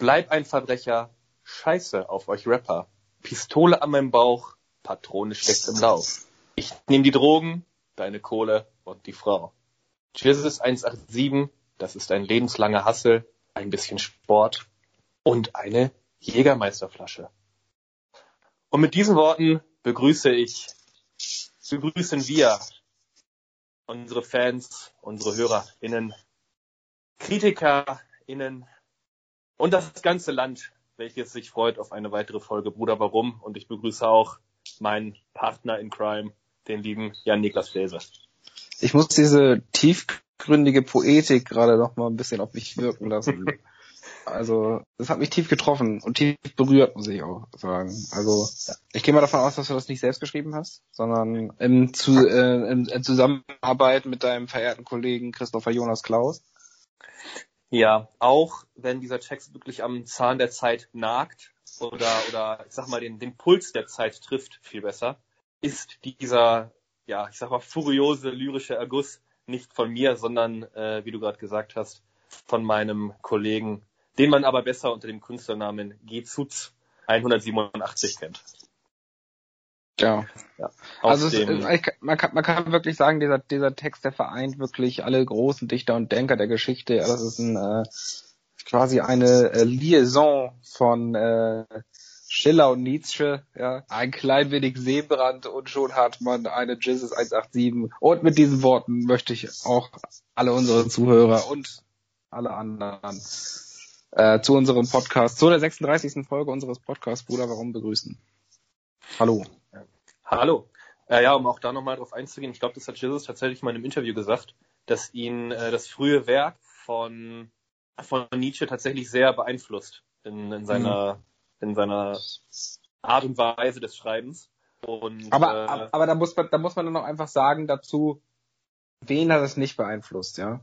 Bleib ein Verbrecher, Scheiße auf euch Rapper. Pistole an meinem Bauch, Patrone steckt im Lauf. Ich nehme die Drogen, deine Kohle und die Frau. Jesus 187, das ist ein lebenslanger Hassel, ein bisschen Sport und eine Jägermeisterflasche. Und mit diesen Worten begrüße ich, begrüßen wir unsere Fans, unsere HörerInnen, KritikerInnen und das ganze Land, welches sich freut auf eine weitere Folge Bruder Warum. Und ich begrüße auch meinen Partner in Crime, den lieben Jan-Niklas Fläse. Ich muss diese tiefgründige Poetik gerade noch mal ein bisschen auf mich wirken lassen. Also, das hat mich tief getroffen und tief berührt, muss ich auch sagen. Also, ich gehe mal davon aus, dass du das nicht selbst geschrieben hast, sondern im, zu, äh, in Zusammenarbeit mit deinem verehrten Kollegen Christopher Jonas Klaus. Ja, auch wenn dieser Text wirklich am Zahn der Zeit nagt oder, oder ich sag mal, den, den Puls der Zeit trifft, viel besser, ist dieser, ja, ich sag mal, furiose lyrische Erguss nicht von mir, sondern, äh, wie du gerade gesagt hast, von meinem Kollegen den man aber besser unter dem Künstlernamen Gezuz 187 kennt. Ja. ja also es, man, kann, man kann wirklich sagen, dieser, dieser Text, der vereint wirklich alle großen Dichter und Denker der Geschichte. Das ist ein, äh, quasi eine äh, Liaison von äh, Schiller und Nietzsche, ja, ein klein wenig Seebrand und schon hat man eine Jesus 187. Und mit diesen Worten möchte ich auch alle unsere Zuhörer und alle anderen äh, zu unserem Podcast, zu der 36. Folge unseres Podcasts Bruder Warum begrüßen. Hallo. Hallo. Äh, ja, um auch da nochmal drauf einzugehen, ich glaube, das hat Jesus tatsächlich mal in einem Interview gesagt, dass ihn äh, das frühe Werk von, von Nietzsche tatsächlich sehr beeinflusst in, in seiner, mhm. in seiner Art und Weise des Schreibens. Und, aber, äh, aber da muss man, da muss man dann noch einfach sagen dazu, wen hat es nicht beeinflusst, ja?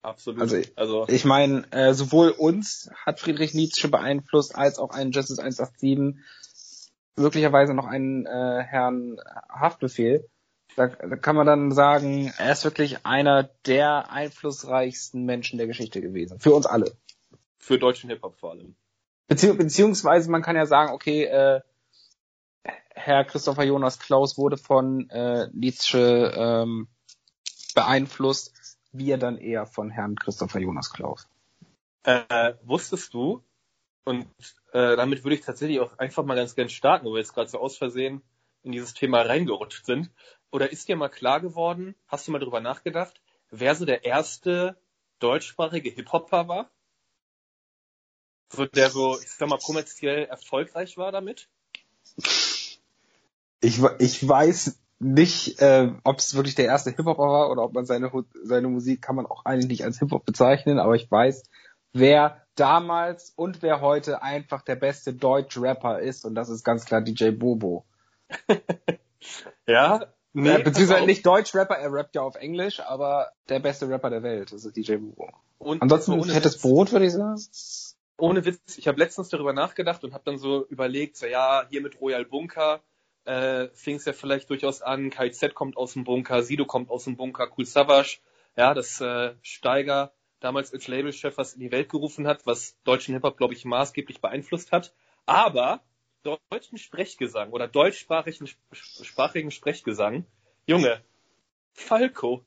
Absolut. Also, also ich meine, äh, sowohl uns hat Friedrich Nietzsche beeinflusst, als auch einen Justice 187, möglicherweise noch einen äh, Herrn Haftbefehl. Da, da kann man dann sagen, er ist wirklich einer der einflussreichsten Menschen der Geschichte gewesen. Für uns alle. Für deutschen Hip-Hop vor allem. Bezieh beziehungsweise man kann ja sagen, okay, äh, Herr Christopher Jonas Klaus wurde von äh, Nietzsche ähm, beeinflusst wir dann eher von Herrn Christopher Jonas Klaus. Äh, wusstest du, und äh, damit würde ich tatsächlich auch einfach mal ganz gern starten, wo wir jetzt gerade so aus Versehen in dieses Thema reingerutscht sind. Oder ist dir mal klar geworden, hast du mal drüber nachgedacht, wer so der erste deutschsprachige Hip-Hopper war? So, der so, ich sag mal, kommerziell erfolgreich war damit? Ich, ich weiß nicht, äh, ob es wirklich der erste Hip-Hop war oder ob man seine, seine Musik kann man auch eigentlich nicht als Hip-Hop bezeichnen, aber ich weiß, wer damals und wer heute einfach der beste Deutsch-Rapper ist und das ist ganz klar DJ Bobo. ja, nee, äh, beziehungsweise nicht Deutsch-Rapper, er rappt ja auf Englisch, aber der beste Rapper der Welt, das ist DJ Bobo. Und Ansonsten fettes Brot, würde ich sagen. Ohne Witz, ich habe letztens darüber nachgedacht und habe dann so überlegt, so ja, hier mit Royal Bunker, äh, fing es ja vielleicht durchaus an, KZ kommt aus dem Bunker, Sido kommt aus dem Bunker, Cool Savage, ja, das äh, Steiger damals als Labelchef was in die Welt gerufen hat, was deutschen Hip-Hop, glaube ich, maßgeblich beeinflusst hat. Aber deutschen Sprechgesang oder deutschsprachigen sprachigen Sprechgesang, Junge, Falco.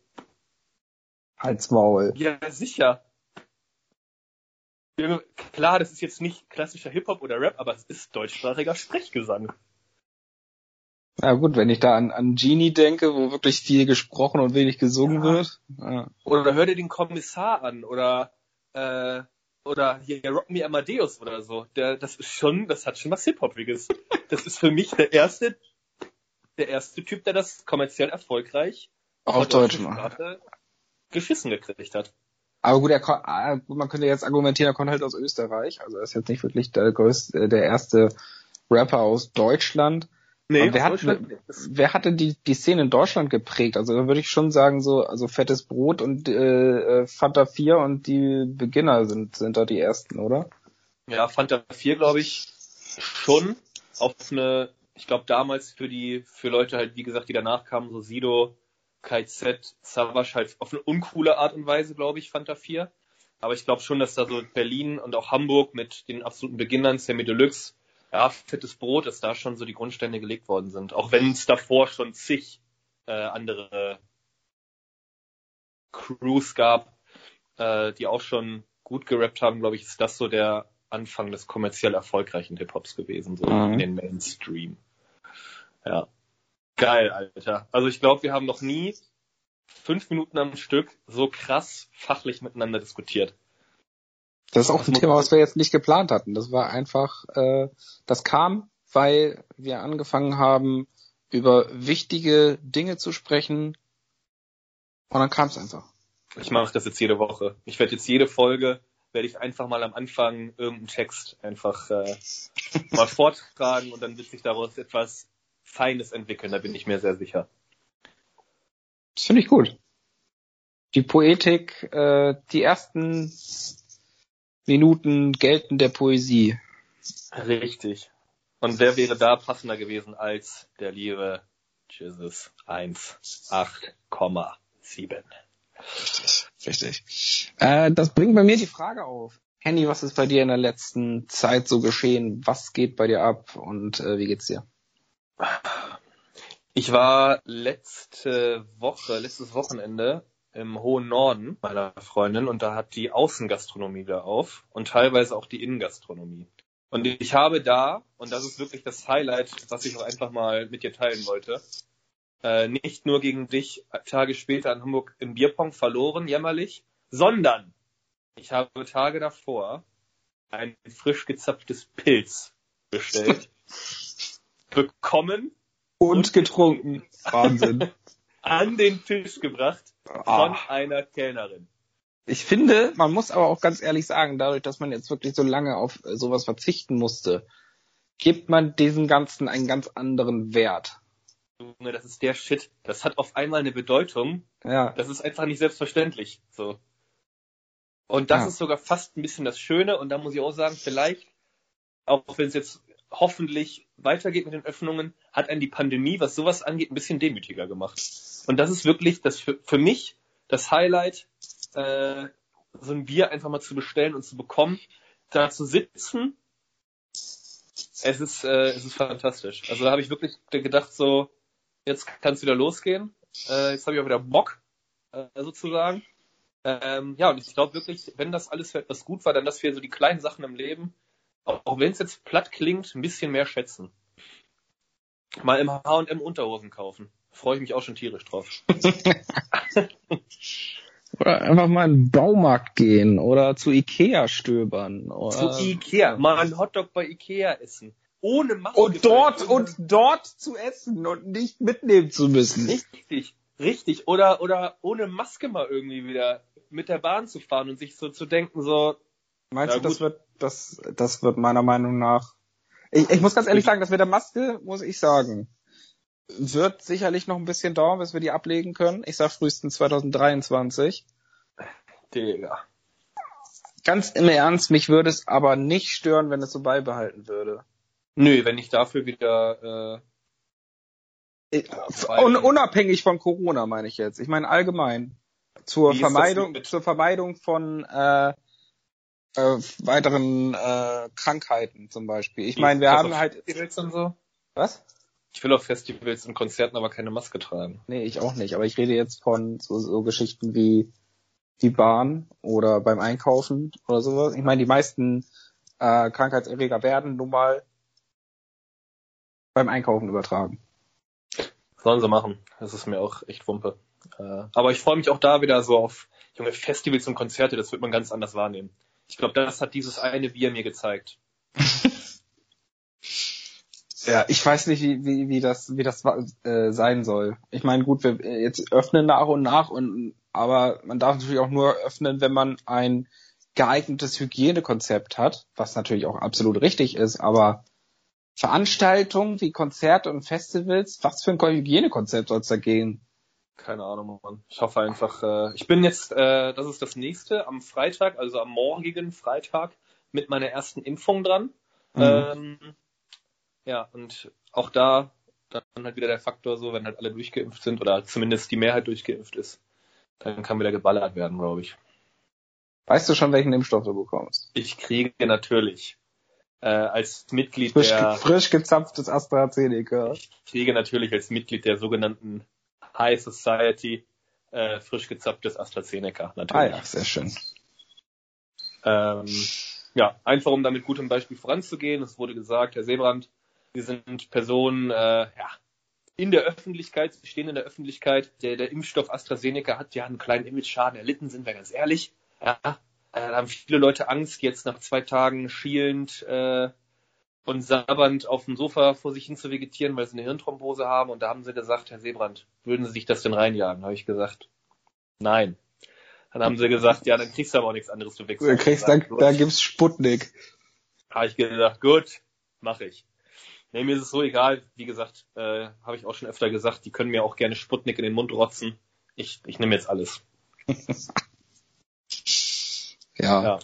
Halt's Maul. Ja, sicher. Klar, das ist jetzt nicht klassischer Hip-Hop oder Rap, aber es ist deutschsprachiger Sprechgesang. Ja gut, wenn ich da an, an Genie denke, wo wirklich viel gesprochen und wenig gesungen ja. wird. Ja. Oder hör dir den Kommissar an oder äh, oder hier Rock Me Amadeus oder so. Der, das ist schon, das hat schon was Hip-Hopiges. das ist für mich der erste, der erste Typ, der das kommerziell erfolgreich auf Deutsch macht. geschissen gekriegt hat. Aber gut, er, ah, man könnte jetzt argumentieren, er kommt halt aus Österreich. Also er ist jetzt nicht wirklich der größte, der erste Rapper aus Deutschland. Nee, wer, hat, wer hatte die, die Szene in Deutschland geprägt? Also da würde ich schon sagen, so, also fettes Brot und äh, äh Fanta 4 und die Beginner sind, sind da die ersten, oder? Ja, Fanta 4 glaube ich schon. Auf eine, ich glaube damals für die, für Leute halt, wie gesagt, die danach kamen, so Sido, KZ, Savage halt auf eine uncoole Art und Weise, glaube ich, Fanta 4. Aber ich glaube schon, dass da so Berlin und auch Hamburg mit den absoluten Beginnern, Sammy Deluxe, ja, fettes Brot, dass da schon so die Grundstände gelegt worden sind. Auch wenn es davor schon zig äh, andere Crews gab, äh, die auch schon gut gerappt haben, glaube ich, ist das so der Anfang des kommerziell erfolgreichen Hip-Hops gewesen, so mhm. in den Mainstream. Ja. Geil, Alter. Also ich glaube, wir haben noch nie fünf Minuten am Stück so krass fachlich miteinander diskutiert. Das ist auch ein Thema, was wir jetzt nicht geplant hatten. Das war einfach, äh, das kam, weil wir angefangen haben, über wichtige Dinge zu sprechen. Und dann kam es einfach. Ich mache das jetzt jede Woche. Ich werde jetzt jede Folge, werde ich einfach mal am Anfang irgendeinen Text einfach äh, mal vortragen und dann wird sich daraus etwas Feines entwickeln, da bin ich mir sehr sicher. Das finde ich gut. Die Poetik, äh, die ersten Minuten gelten der Poesie. Richtig. Und wer wäre da passender gewesen als der liebe Jesus 1,8,7? Richtig, richtig. Äh, das bringt bei mir die Frage auf. Henny, was ist bei dir in der letzten Zeit so geschehen? Was geht bei dir ab und äh, wie geht's dir? Ich war letzte Woche, letztes Wochenende im hohen Norden meiner Freundin und da hat die Außengastronomie da auf und teilweise auch die Innengastronomie. Und ich habe da, und das ist wirklich das Highlight, was ich auch einfach mal mit dir teilen wollte, äh, nicht nur gegen dich Tage später in Hamburg im Bierpong verloren, jämmerlich, sondern ich habe Tage davor ein frisch gezapftes Pilz bestellt, bekommen und getrunken. Wahnsinn. An den Tisch gebracht von ah. einer Kellnerin. Ich finde, man muss aber auch ganz ehrlich sagen, dadurch, dass man jetzt wirklich so lange auf sowas verzichten musste, gibt man diesem Ganzen einen ganz anderen Wert. Junge, das ist der Shit. Das hat auf einmal eine Bedeutung. Ja. Das ist einfach nicht selbstverständlich. So. Und das ja. ist sogar fast ein bisschen das Schöne. Und da muss ich auch sagen, vielleicht, auch wenn es jetzt hoffentlich weitergeht mit den Öffnungen, hat einen die Pandemie, was sowas angeht, ein bisschen demütiger gemacht. Und das ist wirklich das für, für mich das Highlight, äh, so ein Bier einfach mal zu bestellen und zu bekommen, da zu sitzen. Es ist, äh, es ist fantastisch. Also da habe ich wirklich gedacht, so, jetzt kann es wieder losgehen. Äh, jetzt habe ich auch wieder Bock, äh, sozusagen. Ähm, ja, und ich glaube wirklich, wenn das alles für etwas gut war, dann dass wir so die kleinen Sachen im Leben, auch, auch wenn es jetzt platt klingt, ein bisschen mehr schätzen. Mal im H&M Unterhosen kaufen. Freue ich mich auch schon tierisch drauf. oder einfach mal in den Baumarkt gehen oder zu Ikea stöbern. Oder zu Ikea, mal einen Hotdog bei Ikea essen ohne Maske. Und dort, und dort zu essen und nicht mitnehmen zu müssen. Richtig, richtig. Oder, oder ohne Maske mal irgendwie wieder mit der Bahn zu fahren und sich so zu denken, so. Meinst du, das wird, das, das wird meiner Meinung nach, ich, ich muss ganz ehrlich sagen, das mit der Maske, muss ich sagen, wird sicherlich noch ein bisschen dauern, bis wir die ablegen können. Ich sag frühestens 2023. Digga. Ganz im Ernst, mich würde es aber nicht stören, wenn es so beibehalten würde. Nö, wenn ich dafür wieder äh, Un unabhängig von Corona meine ich jetzt. Ich meine allgemein zur Vermeidung zur Vermeidung von äh, äh, weiteren äh, Krankheiten zum Beispiel. Ich meine, wir haben halt so. Was? Ich will auf Festivals und Konzerten aber keine Maske tragen. Nee, ich auch nicht. Aber ich rede jetzt von so, so Geschichten wie die Bahn oder beim Einkaufen oder sowas. Ich meine, die meisten äh, Krankheitserreger werden nun mal beim Einkaufen übertragen. Sollen sie machen. Das ist mir auch echt Wumpe. Äh, aber ich freue mich auch da wieder so auf junge Festivals und Konzerte. Das wird man ganz anders wahrnehmen. Ich glaube, das hat dieses eine Bier mir gezeigt. ja, ich weiß nicht, wie, wie, wie das, wie das äh, sein soll. Ich meine, gut, wir jetzt öffnen nach und nach und aber man darf natürlich auch nur öffnen, wenn man ein geeignetes Hygienekonzept hat, was natürlich auch absolut richtig ist, aber Veranstaltungen wie Konzerte und Festivals, was für ein Hygienekonzept soll es da gehen? Keine Ahnung, Mann. Ich hoffe einfach, äh, ich bin jetzt, äh, das ist das nächste, am Freitag, also am morgigen Freitag, mit meiner ersten Impfung dran. Mhm. Ähm, ja, und auch da dann halt wieder der Faktor so, wenn halt alle durchgeimpft sind oder zumindest die Mehrheit durchgeimpft ist, dann kann wieder geballert werden, glaube ich. Weißt du schon, welchen Impfstoff du bekommst? Ich kriege natürlich äh, als Mitglied frisch, der frisch gezapftes AstraZeneca. Ich kriege natürlich als Mitglied der sogenannten High Society äh, frisch gezapftes AstraZeneca natürlich. Ah ja, sehr schön. Ähm, ja, einfach um damit gutem Beispiel voranzugehen. Es wurde gesagt, Herr Seebrand, Sie sind Personen, äh, ja, in der Öffentlichkeit, sie stehen in der Öffentlichkeit. Der, der Impfstoff AstraZeneca hat ja einen kleinen Image-Schaden erlitten, sind wir ganz ehrlich. Ja, äh, da haben viele Leute Angst, jetzt nach zwei Tagen schielend äh, und sabbernd auf dem Sofa vor sich hin zu vegetieren, weil sie eine Hirnthrombose haben. Und da haben sie gesagt, Herr Seebrand, würden Sie sich das denn reinjagen? Habe ich gesagt, nein. Dann haben sie gesagt, ja, dann kriegst du aber auch nichts anderes zu wechseln. Du kriegst, da, da gibt's Sputnik. Habe ich gesagt, gut, mache ich. Nee, mir ist es so egal. Wie gesagt, äh, habe ich auch schon öfter gesagt, die können mir auch gerne Sputnik in den Mund rotzen. Ich, ich nehme jetzt alles. ja. ja.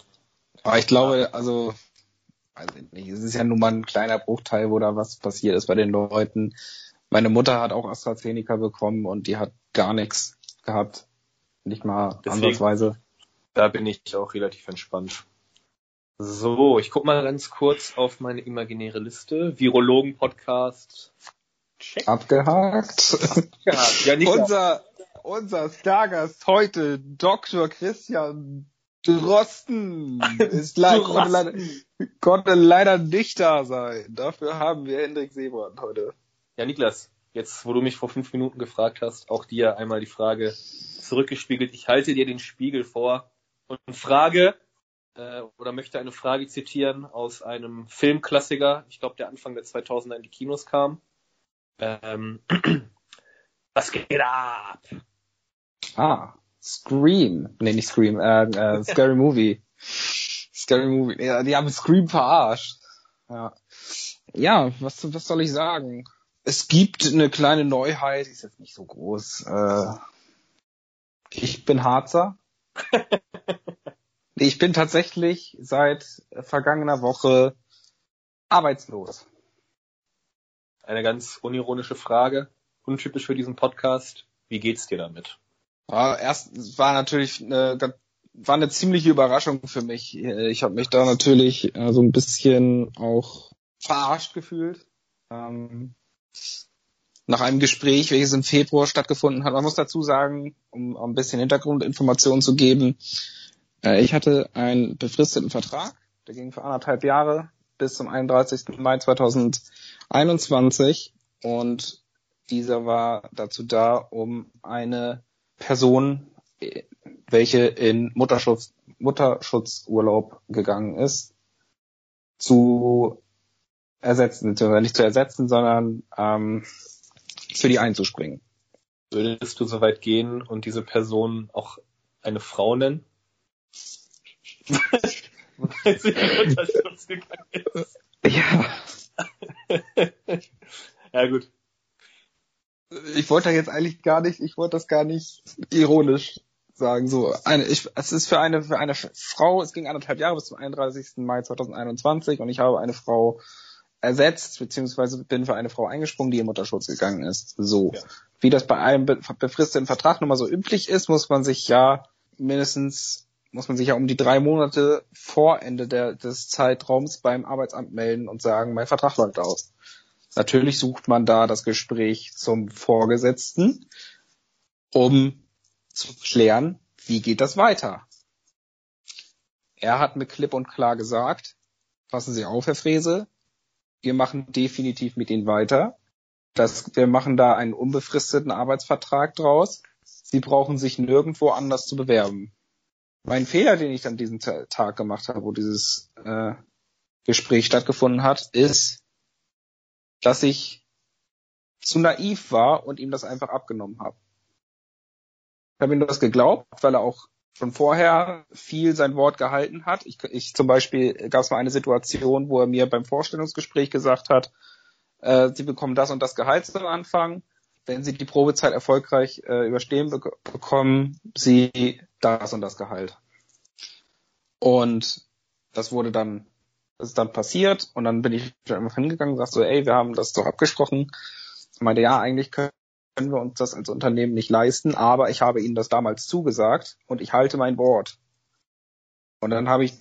Aber ich glaube, also, ich nicht, es ist ja nun mal ein kleiner Bruchteil, wo da was passiert ist bei den Leuten. Meine Mutter hat auch AstraZeneca bekommen und die hat gar nichts gehabt. Nicht mal Deswegen, ansatzweise. Da bin ich auch relativ entspannt. So, ich guck mal ganz kurz auf meine imaginäre Liste. Virologen-Podcast. Check. Abgehakt. Abgehakt. Ja, unser, unser Stargast heute, Dr. Christian Drosten, ist leider, konnte, leider, konnte leider nicht da sein. Dafür haben wir Hendrik Seebrand heute. Ja, Niklas, jetzt, wo du mich vor fünf Minuten gefragt hast, auch dir einmal die Frage zurückgespiegelt. Ich halte dir den Spiegel vor und frage, äh, oder möchte eine Frage zitieren aus einem Filmklassiker, ich glaube, der Anfang der 2000er in die Kinos kam. Ähm, was geht ab? Ah, Scream. Nee, nicht Scream, äh, äh Scary Movie. Scary Movie. Ja, die haben Scream verarscht. Ja. Ja, was, was soll ich sagen? Es gibt eine kleine Neuheit, die ist jetzt nicht so groß. Äh, ich bin Harzer. Ich bin tatsächlich seit vergangener Woche arbeitslos. Eine ganz unironische Frage, untypisch für diesen Podcast. Wie geht's dir damit? Ja, erst war natürlich eine, war eine ziemliche Überraschung für mich. Ich habe mich da natürlich äh, so ein bisschen auch verarscht gefühlt. Ähm, nach einem Gespräch, welches im Februar stattgefunden hat. Man muss dazu sagen, um ein bisschen Hintergrundinformationen zu geben, ich hatte einen befristeten Vertrag, der ging für anderthalb Jahre bis zum 31. Mai 2021 und dieser war dazu da, um eine Person, welche in Mutterschutz, Mutterschutzurlaub gegangen ist, zu ersetzen, nicht zu ersetzen, sondern ähm, für die einzuspringen. Würdest du so weit gehen und diese Person auch eine Frau nennen? Weil sie in Mutterschutz gegangen ist. Ja. ja, gut. Ich wollte da jetzt eigentlich gar nicht, ich wollte das gar nicht ironisch sagen. So, eine, ich, es ist für eine, für eine Frau, es ging anderthalb Jahre bis zum 31. Mai 2021 und ich habe eine Frau ersetzt, beziehungsweise bin für eine Frau eingesprungen, die in Mutterschutz gegangen ist. So. Ja. Wie das bei einem befristeten Vertrag nun mal so üblich ist, muss man sich ja mindestens muss man sich ja um die drei Monate vor Ende der, des Zeitraums beim Arbeitsamt melden und sagen, mein Vertrag läuft aus. Natürlich sucht man da das Gespräch zum Vorgesetzten, um zu klären, wie geht das weiter. Er hat mir klipp und klar gesagt, passen Sie auf, Herr Frese, wir machen definitiv mit Ihnen weiter. Das, wir machen da einen unbefristeten Arbeitsvertrag draus. Sie brauchen sich nirgendwo anders zu bewerben mein Fehler, den ich an diesem Tag gemacht habe, wo dieses äh, Gespräch stattgefunden hat, ist, dass ich zu naiv war und ihm das einfach abgenommen habe. Ich habe ihm das geglaubt, weil er auch schon vorher viel sein Wort gehalten hat. Ich, ich zum Beispiel gab es mal eine Situation, wo er mir beim Vorstellungsgespräch gesagt hat, äh, Sie bekommen das und das Gehalt am Anfang. Wenn Sie die Probezeit erfolgreich äh, überstehen, be bekommen Sie das und das Gehalt. Und das wurde dann, das ist dann passiert und dann bin ich einfach hingegangen und sagte so, ey, wir haben das doch abgesprochen. Ich meinte, ja, eigentlich können wir uns das als Unternehmen nicht leisten, aber ich habe Ihnen das damals zugesagt und ich halte mein Wort. Und dann habe ich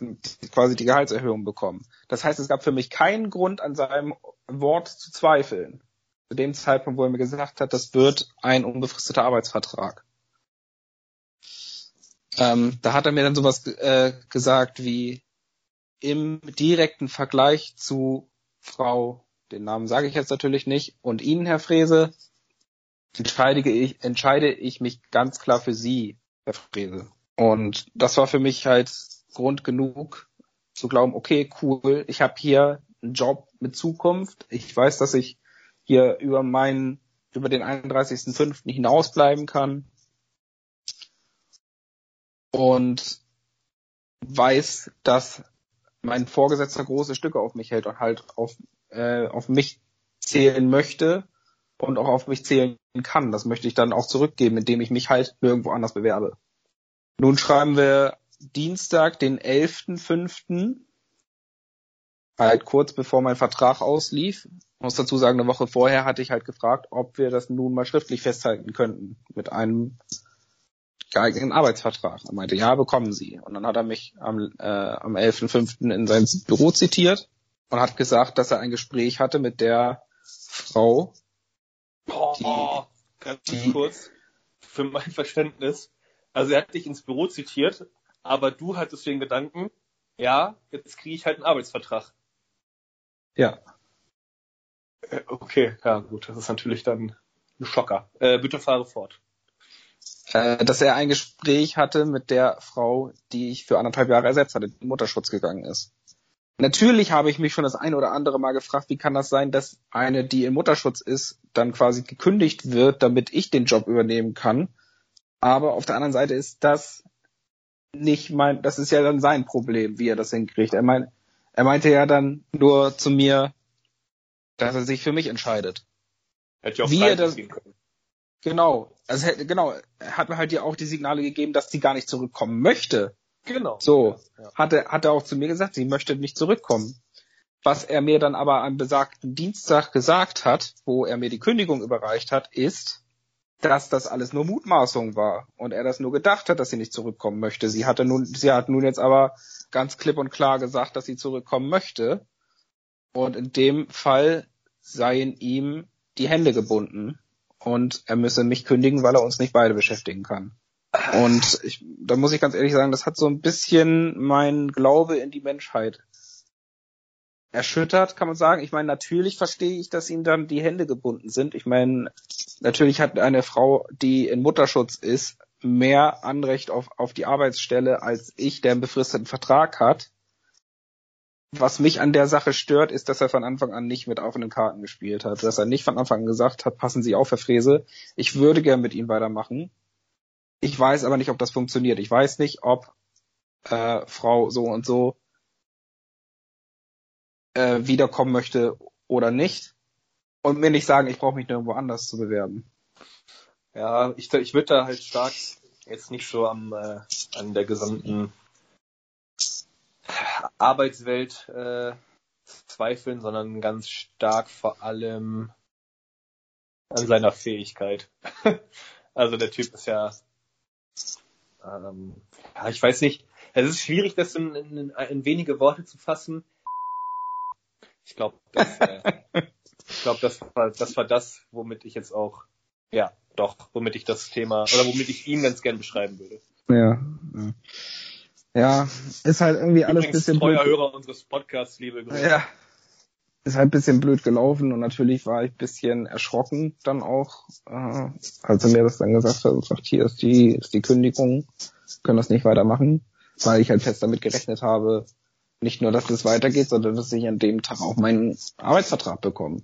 quasi die Gehaltserhöhung bekommen. Das heißt, es gab für mich keinen Grund, an seinem Wort zu zweifeln. Zu dem Zeitpunkt, wo er mir gesagt hat, das wird ein unbefristeter Arbeitsvertrag. Ähm, da hat er mir dann sowas äh, gesagt wie im direkten Vergleich zu Frau, den Namen sage ich jetzt natürlich nicht, und Ihnen, Herr Frese, entscheide ich, entscheide ich mich ganz klar für Sie, Herr Frese. Und das war für mich halt Grund genug zu glauben, okay, cool, ich habe hier einen Job mit Zukunft. Ich weiß, dass ich hier über meinen, über den 31.05. hinausbleiben kann. Und weiß, dass mein Vorgesetzter große Stücke auf mich hält und halt auf, äh, auf mich zählen möchte und auch auf mich zählen kann. Das möchte ich dann auch zurückgeben, indem ich mich halt nirgendwo anders bewerbe. Nun schreiben wir Dienstag, den 11.05. Halt kurz bevor mein Vertrag auslief. Ich muss dazu sagen, eine Woche vorher hatte ich halt gefragt, ob wir das nun mal schriftlich festhalten könnten mit einem geeigneten Arbeitsvertrag. Er meinte, ja, bekommen Sie. Und dann hat er mich am, äh, am 11.05. in sein Büro zitiert und hat gesagt, dass er ein Gespräch hatte mit der Frau. Oh, die, ganz die, kurz, für mein Verständnis. Also er hat dich ins Büro zitiert, aber du hattest den Gedanken, ja, jetzt kriege ich halt einen Arbeitsvertrag. Ja. Äh, okay, ja gut, das ist natürlich dann ein Schocker. Äh, bitte fahre fort. Äh, dass er ein Gespräch hatte mit der Frau, die ich für anderthalb Jahre ersetzt hatte, die in Mutterschutz gegangen ist. Natürlich habe ich mich schon das eine oder andere Mal gefragt, wie kann das sein, dass eine, die in Mutterschutz ist, dann quasi gekündigt wird, damit ich den Job übernehmen kann. Aber auf der anderen Seite ist das nicht mein, das ist ja dann sein Problem, wie er das hinkriegt. Er, mein, er meinte ja dann nur zu mir, dass er sich für mich entscheidet. Hätte ja auch wie er das, können. Genau, also genau, er hat mir halt ja auch die Signale gegeben, dass sie gar nicht zurückkommen möchte. Genau. So, ja, ja. hat er hat er auch zu mir gesagt, sie möchte nicht zurückkommen. Was er mir dann aber am besagten Dienstag gesagt hat, wo er mir die Kündigung überreicht hat, ist, dass das alles nur Mutmaßung war und er das nur gedacht hat, dass sie nicht zurückkommen möchte. Sie hatte nun, sie hat nun jetzt aber ganz klipp und klar gesagt, dass sie zurückkommen möchte. Und in dem Fall seien ihm die Hände gebunden und er müsse mich kündigen, weil er uns nicht beide beschäftigen kann. Und ich, da muss ich ganz ehrlich sagen, das hat so ein bisschen mein Glaube in die Menschheit erschüttert, kann man sagen. Ich meine, natürlich verstehe ich, dass ihm dann die Hände gebunden sind. Ich meine, natürlich hat eine Frau, die in Mutterschutz ist, mehr Anrecht auf, auf die Arbeitsstelle als ich, der einen befristeten Vertrag hat. Was mich an der Sache stört, ist, dass er von Anfang an nicht mit offenen Karten gespielt hat. Dass er nicht von Anfang an gesagt hat, passen Sie auf, Herr Frese, ich würde gern mit Ihnen weitermachen. Ich weiß aber nicht, ob das funktioniert. Ich weiß nicht, ob äh, Frau so und so äh, wiederkommen möchte oder nicht. Und mir nicht sagen, ich brauche mich nirgendwo anders zu bewerben. Ja, ich, ich würde da halt stark jetzt nicht so am äh, an der gesamten Arbeitswelt äh, zweifeln, sondern ganz stark vor allem an seiner Fähigkeit. also der Typ ist ja, ähm, ja, ich weiß nicht, es ist schwierig, das in, in, in wenige Worte zu fassen. Ich glaube, das, äh, ich glaube, das war, das war das, womit ich jetzt auch, ja, doch, womit ich das Thema oder womit ich ihn ganz gern beschreiben würde. Ja. ja. Ja, ist halt irgendwie alles Übrigens bisschen treuer blöd. Hörer unseres Podcasts, liebe Grüße. Ja. Ist halt bisschen blöd gelaufen und natürlich war ich bisschen erschrocken dann auch, äh, als er mir das dann gesagt hat und sagt, hier ist die, ist die Kündigung, können das nicht weitermachen, weil ich halt fest damit gerechnet habe, nicht nur, dass es weitergeht, sondern dass ich an dem Tag auch meinen Arbeitsvertrag bekomme.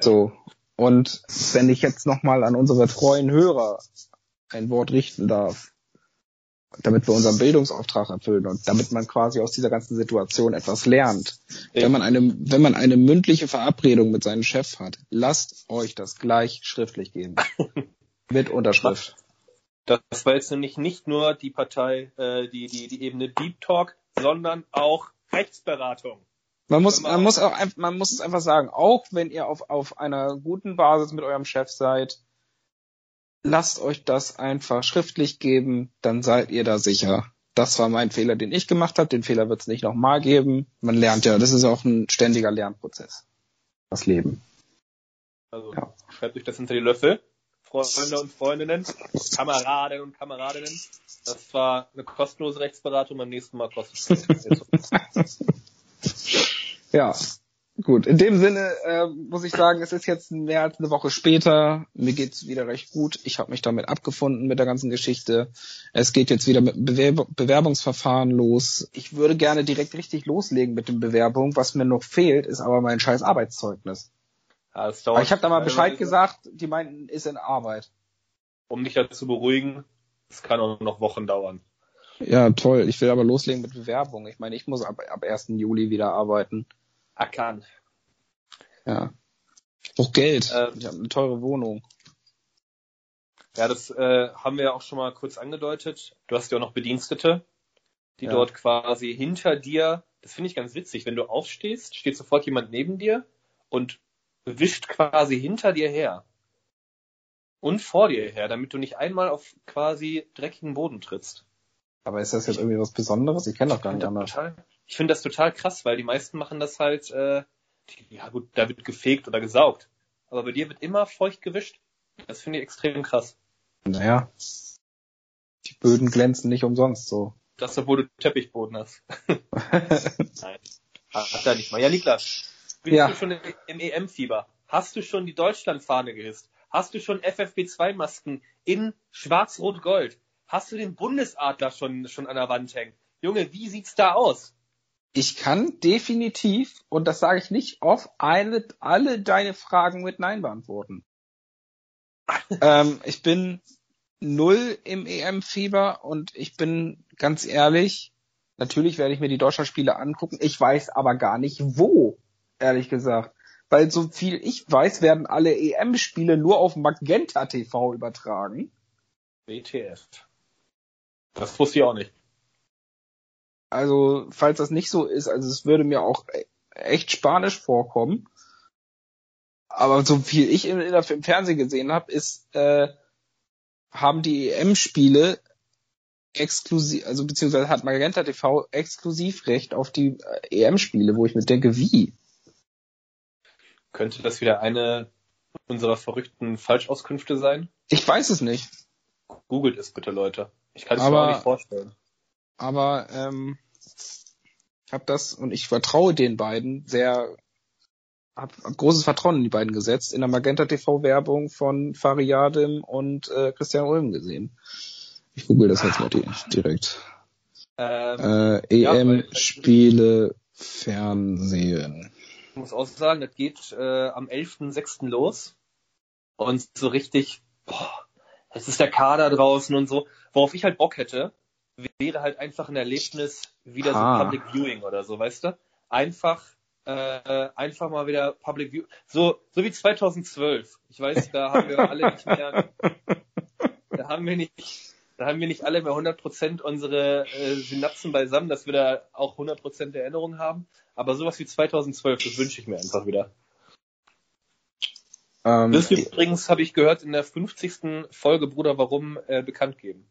So. Und wenn ich jetzt nochmal an unsere treuen Hörer ein Wort richten darf, damit wir unseren Bildungsauftrag erfüllen und damit man quasi aus dieser ganzen Situation etwas lernt. Wenn man eine, wenn man eine mündliche Verabredung mit seinem Chef hat, lasst euch das gleich schriftlich geben. mit Unterschrift. Das war jetzt nämlich nicht nur die Partei, äh, die, die, die Ebene Deep Talk, sondern auch Rechtsberatung. Man muss, man muss auch, man muss es einfach sagen, auch wenn ihr auf, auf einer guten Basis mit eurem Chef seid, lasst euch das einfach schriftlich geben, dann seid ihr da sicher. das war mein Fehler, den ich gemacht habe, den Fehler wird es nicht nochmal geben. Man lernt ja, das ist auch ein ständiger Lernprozess. Das Leben. Also ja. schreibt euch das hinter die Löffel. Freunde und Freundinnen, Kameraden und Kameradinnen. Das war eine kostenlose Rechtsberatung, beim nächsten Mal kostenlos. ja, Gut, in dem Sinne äh, muss ich sagen, es ist jetzt mehr als eine Woche später. Mir geht's wieder recht gut. Ich habe mich damit abgefunden mit der ganzen Geschichte. Es geht jetzt wieder mit Bewerb Bewerbungsverfahren los. Ich würde gerne direkt richtig loslegen mit den Bewerbungen. Was mir noch fehlt, ist aber mein scheiß Arbeitszeugnis. Ja, ich habe da mal Bescheid gesagt, die meinten, ist in Arbeit. Um dich dazu beruhigen, es kann auch noch Wochen dauern. Ja, toll. Ich will aber loslegen mit Bewerbung. Ich meine, ich muss ab, ab 1. Juli wieder arbeiten ackern. Ja. Brauche Geld. Äh, ich habe eine teure Wohnung. Ja, das äh, haben wir ja auch schon mal kurz angedeutet. Du hast ja auch noch Bedienstete, die ja. dort quasi hinter dir, das finde ich ganz witzig, wenn du aufstehst, steht sofort jemand neben dir und wischt quasi hinter dir her. Und vor dir her, damit du nicht einmal auf quasi dreckigen Boden trittst. Aber ist das jetzt irgendwie was Besonderes? Ich kenne doch gar nicht anders. Total, ich finde das total krass, weil die meisten machen das halt, äh, ja gut, da wird gefegt oder gesaugt. Aber bei dir wird immer feucht gewischt. Das finde ich extrem krass. Naja. Die Böden glänzen nicht umsonst so. Das, obwohl du Teppichboden hast. Nein. Hat er nicht mal. Ja, Niklas. Bist ja. du schon im EM-Fieber? Hast du schon die Deutschlandfahne gehisst? Hast du schon FFP2-Masken in Schwarz-Rot-Gold? Hast du den Bundesadler schon, schon an der Wand hängen? Junge, wie sieht's da aus? ich kann definitiv, und das sage ich nicht oft, alle, alle deine Fragen mit Nein beantworten. ähm, ich bin null im EM-Fieber und ich bin ganz ehrlich, natürlich werde ich mir die Deutschlandspiele angucken, ich weiß aber gar nicht wo, ehrlich gesagt. Weil so viel ich weiß, werden alle EM-Spiele nur auf Magenta TV übertragen. WTF. Das wusste ich auch nicht. Also, falls das nicht so ist, also es würde mir auch echt spanisch vorkommen. Aber so viel ich in, im Fernsehen gesehen habe, ist, äh, haben die EM-Spiele exklusiv, also beziehungsweise hat Magenta TV Exklusivrecht auf die äh, EM-Spiele, wo ich mir denke, wie? Könnte das wieder eine unserer verrückten Falschauskünfte sein? Ich weiß es nicht. Googelt es bitte, Leute. Ich kann es mir auch nicht vorstellen. Aber ähm, habe das und ich vertraue den beiden sehr, habe hab großes Vertrauen in die beiden gesetzt, in der Magenta TV Werbung von Fariadim und äh, Christian Ulm gesehen. Ich google das jetzt mal direkt. Ähm, äh, EM-Spiele ja, Fernsehen. Ich muss auch sagen, das geht äh, am 11.06. los. Und so richtig, boah, es ist der Kader draußen und so. Worauf ich halt Bock hätte, wäre halt einfach ein Erlebnis, wieder ah. so Public Viewing oder so, weißt du? Einfach, äh, einfach mal wieder Public View, so, so wie 2012. Ich weiß, da haben wir alle nicht mehr, da haben wir nicht, da haben wir nicht alle mehr 100% unsere äh, Synapsen beisammen, dass wir da auch 100% Erinnerung haben. Aber sowas wie 2012, das wünsche ich mir einfach wieder. Ähm, das übrigens, habe ich gehört, in der 50. Folge Bruder Warum äh, bekannt geben.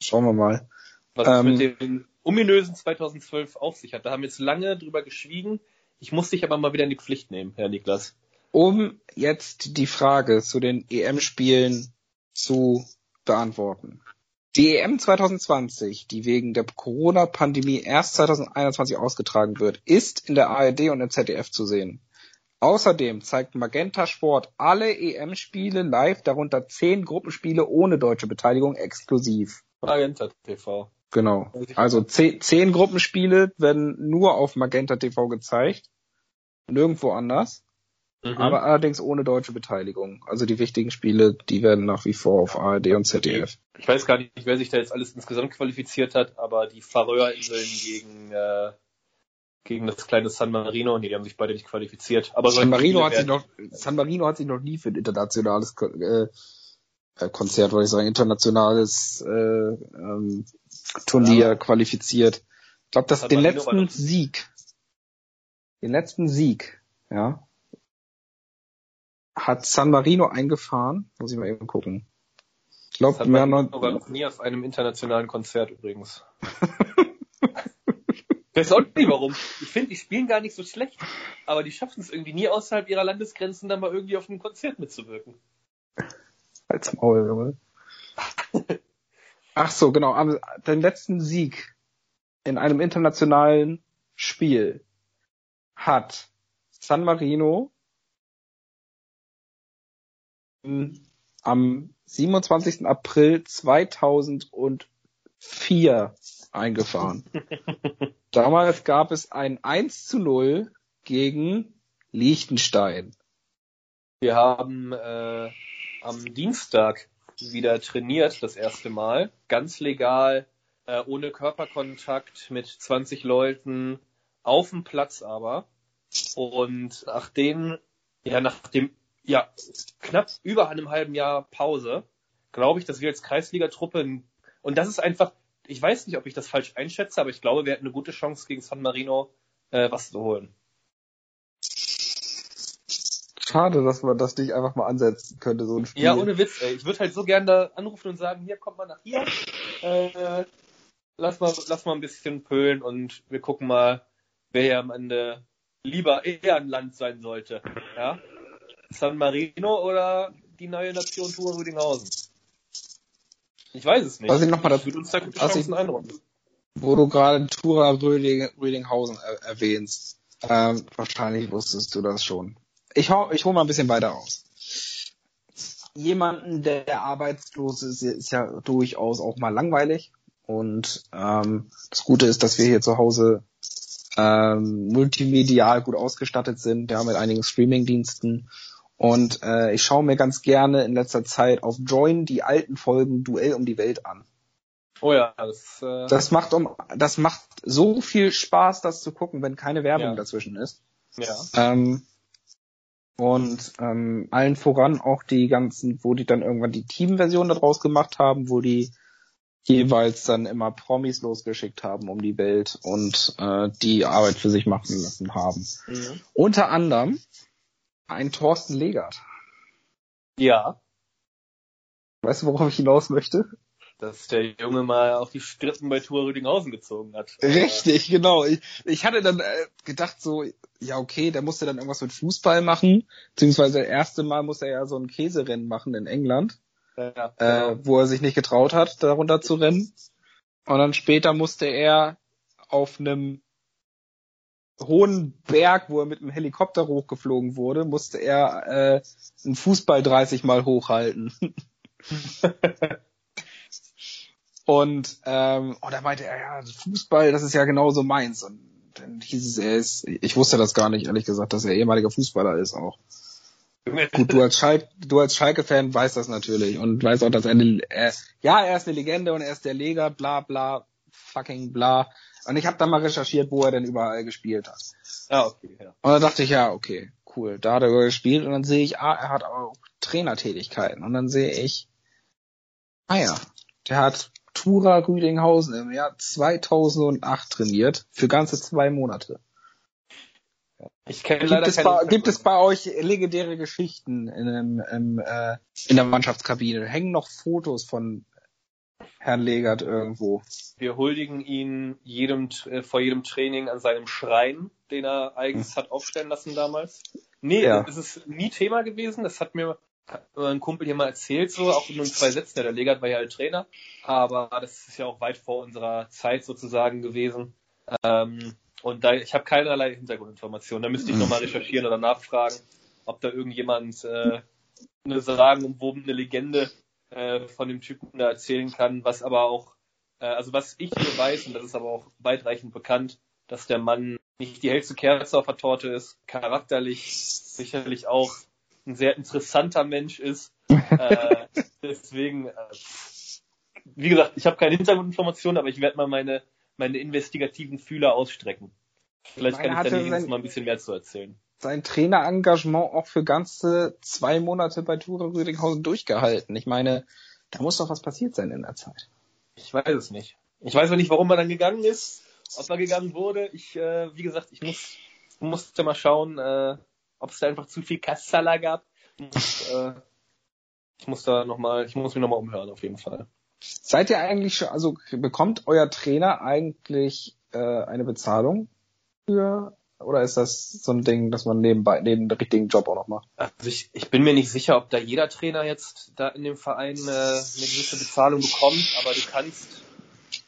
Schauen wir mal. Was ähm, mit dem ominösen 2012 auf sich hat. Da haben wir jetzt lange drüber geschwiegen. Ich muss dich aber mal wieder in die Pflicht nehmen, Herr Niklas. Um jetzt die Frage zu den EM-Spielen zu beantworten. Die EM 2020, die wegen der Corona-Pandemie erst 2021 ausgetragen wird, ist in der ARD und im ZDF zu sehen. Außerdem zeigt Magenta Sport alle EM-Spiele live, darunter zehn Gruppenspiele ohne deutsche Beteiligung exklusiv. Magenta TV. Genau. Also zehn, zehn Gruppenspiele werden nur auf Magenta TV gezeigt. Nirgendwo anders. Mhm. Aber allerdings ohne deutsche Beteiligung. Also die wichtigen Spiele, die werden nach wie vor auf ARD und ZDF. Ich weiß gar nicht, wer sich da jetzt alles insgesamt qualifiziert hat, aber die Färöerinseln gegen äh, gegen das kleine San Marino, nee, die haben sich beide nicht qualifiziert. Aber San Marino hat sich noch San Marino hat sich noch nie für ein internationales äh, äh, Konzert, wollte ich sagen, internationales äh, ähm, Turnier ja. qualifiziert. Ich glaube, dass den letzten Sieg, den letzten Sieg, ja, hat San Marino eingefahren. Muss ich mal eben gucken. Ich glaube, wir noch... war nie auf einem internationalen Konzert übrigens. weiß auch nicht warum. Ich finde, die spielen gar nicht so schlecht, aber die schaffen es irgendwie nie außerhalb ihrer Landesgrenzen dann mal irgendwie auf einem Konzert mitzuwirken. Als Maul, Junge. Ach so, genau. Den letzten Sieg in einem internationalen Spiel hat San Marino am 27. April 2004 eingefahren. Damals gab es ein 1 zu 0 gegen Liechtenstein. Wir haben äh, am Dienstag wieder trainiert, das erste Mal. Ganz legal, äh, ohne Körperkontakt, mit 20 Leuten, auf dem Platz aber. Und nach dem, ja, nach dem, ja, knapp über einem halben Jahr Pause, glaube ich, dass wir als Kreisligatruppe, und das ist einfach, ich weiß nicht, ob ich das falsch einschätze, aber ich glaube, wir hätten eine gute Chance gegen San Marino äh, was zu holen. Schade, dass man das nicht einfach mal ansetzen könnte, so ein Spiel. Ja, ohne Witz, ey. Ich würde halt so gerne da anrufen und sagen, hier, kommt mal nach hier. Äh, lass mal, lass mal ein bisschen pölen und wir gucken mal, wer hier am Ende lieber eher ein Land sein sollte. Ja? San Marino oder die neue Nation Tour Rüdinghausen? Ich weiß es nicht. Was ich nochmal das, uns da gute Chancen ich, einräumen. Wo du gerade Tura er, erwähnst. Ähm, wahrscheinlich wusstest du das schon. Ich, hau, ich hole mal ein bisschen weiter aus. Jemanden, der arbeitslos ist, ist ja durchaus auch mal langweilig. Und ähm, das Gute ist, dass wir hier zu Hause ähm, multimedial gut ausgestattet sind, ja, mit einigen Streaming-Diensten und äh, ich schaue mir ganz gerne in letzter Zeit auf Join die alten Folgen Duell um die Welt an. Oh ja, das, äh... das macht um das macht so viel Spaß, das zu gucken, wenn keine Werbung ja. dazwischen ist. Ja. Ähm, und ähm, allen voran auch die ganzen, wo die dann irgendwann die Teamversion daraus gemacht haben, wo die jeweils dann immer Promis losgeschickt haben um die Welt und äh, die Arbeit für sich machen lassen haben. Mhm. Unter anderem ein Thorsten Legert. Ja. Weißt du, worauf ich hinaus möchte? Dass der Junge mal auf die Strippen bei Tour Rüdinghausen gezogen hat. Richtig, genau. Ich, ich hatte dann äh, gedacht so, ja okay, der musste dann irgendwas mit Fußball machen, beziehungsweise das erste Mal musste er ja so ein Käserennen machen in England, ja, äh, genau. äh, wo er sich nicht getraut hat, darunter zu rennen. Und dann später musste er auf einem hohen Berg, wo er mit einem Helikopter hochgeflogen wurde, musste er äh, einen Fußball 30 Mal hochhalten. und ähm, oh, da meinte er, ja, Fußball, das ist ja genauso meins. Und dann hieß es, er ist, ich wusste das gar nicht, ehrlich gesagt, dass er ehemaliger Fußballer ist auch. Gut, du als, Schalke, du als Schalke-Fan weißt das natürlich und weißt auch, dass er, eine, er, ja, er ist eine Legende und er ist der Leger, bla bla, fucking bla. Und ich habe da mal recherchiert, wo er denn überall gespielt hat. Ah, okay, ja. Und da dachte ich, ja, okay, cool. Da hat er gespielt und dann sehe ich, ah, er hat auch Trainertätigkeiten. Und dann sehe ich, ah ja, der hat Tura Rüdinghausen im Jahr 2008 trainiert, für ganze zwei Monate. Ich kenne gibt leider es bei, Gibt es bei euch legendäre Geschichten in, im, im, äh, in der Mannschaftskabine? Hängen noch Fotos von Herrn Legert irgendwo. Wir huldigen ihn jedem, äh, vor jedem Training an seinem Schrein, den er eigens hm. hat aufstellen lassen damals. Nee, ja. das ist nie Thema gewesen. Das hat mir ein Kumpel hier mal erzählt, so, auch nur in zwei Sätzen. Der Legert war ja halt Trainer, aber das ist ja auch weit vor unserer Zeit sozusagen gewesen. Ähm, und da, ich habe keinerlei Hintergrundinformationen. Da müsste ich nochmal recherchieren oder nachfragen, ob da irgendjemand äh, eine sagenumwobene Legende äh, von dem Typen da erzählen kann, was aber auch, äh, also was ich nur weiß, und das ist aber auch weitreichend bekannt, dass der Mann nicht die hellste Kerze auf der Torte ist, charakterlich sicherlich auch ein sehr interessanter Mensch ist. äh, deswegen, äh, wie gesagt, ich habe keine Hintergrundinformationen, aber ich werde mal meine, meine investigativen Fühler ausstrecken. Vielleicht kann ich dann nächstes Mal ein bisschen mehr zu erzählen sein Trainerengagement auch für ganze zwei Monate bei Tura Rüdinghausen durchgehalten. Ich meine, da muss doch was passiert sein in der Zeit. Ich weiß es nicht. Ich weiß auch nicht, warum er dann gegangen ist, ob er gegangen wurde. Ich, äh, wie gesagt, ich muss, musste mal schauen, äh, ob es da einfach zu viel Kassala gab. Und, äh, Ich muss da nochmal, ich muss mich nochmal umhören, auf jeden Fall. Seid ihr eigentlich schon, also bekommt euer Trainer eigentlich äh, eine Bezahlung für oder ist das so ein Ding, dass man nebenbei, neben dem richtigen Job auch noch macht? Also ich, ich bin mir nicht sicher, ob da jeder Trainer jetzt da in dem Verein äh, eine gewisse Bezahlung bekommt, aber du kannst,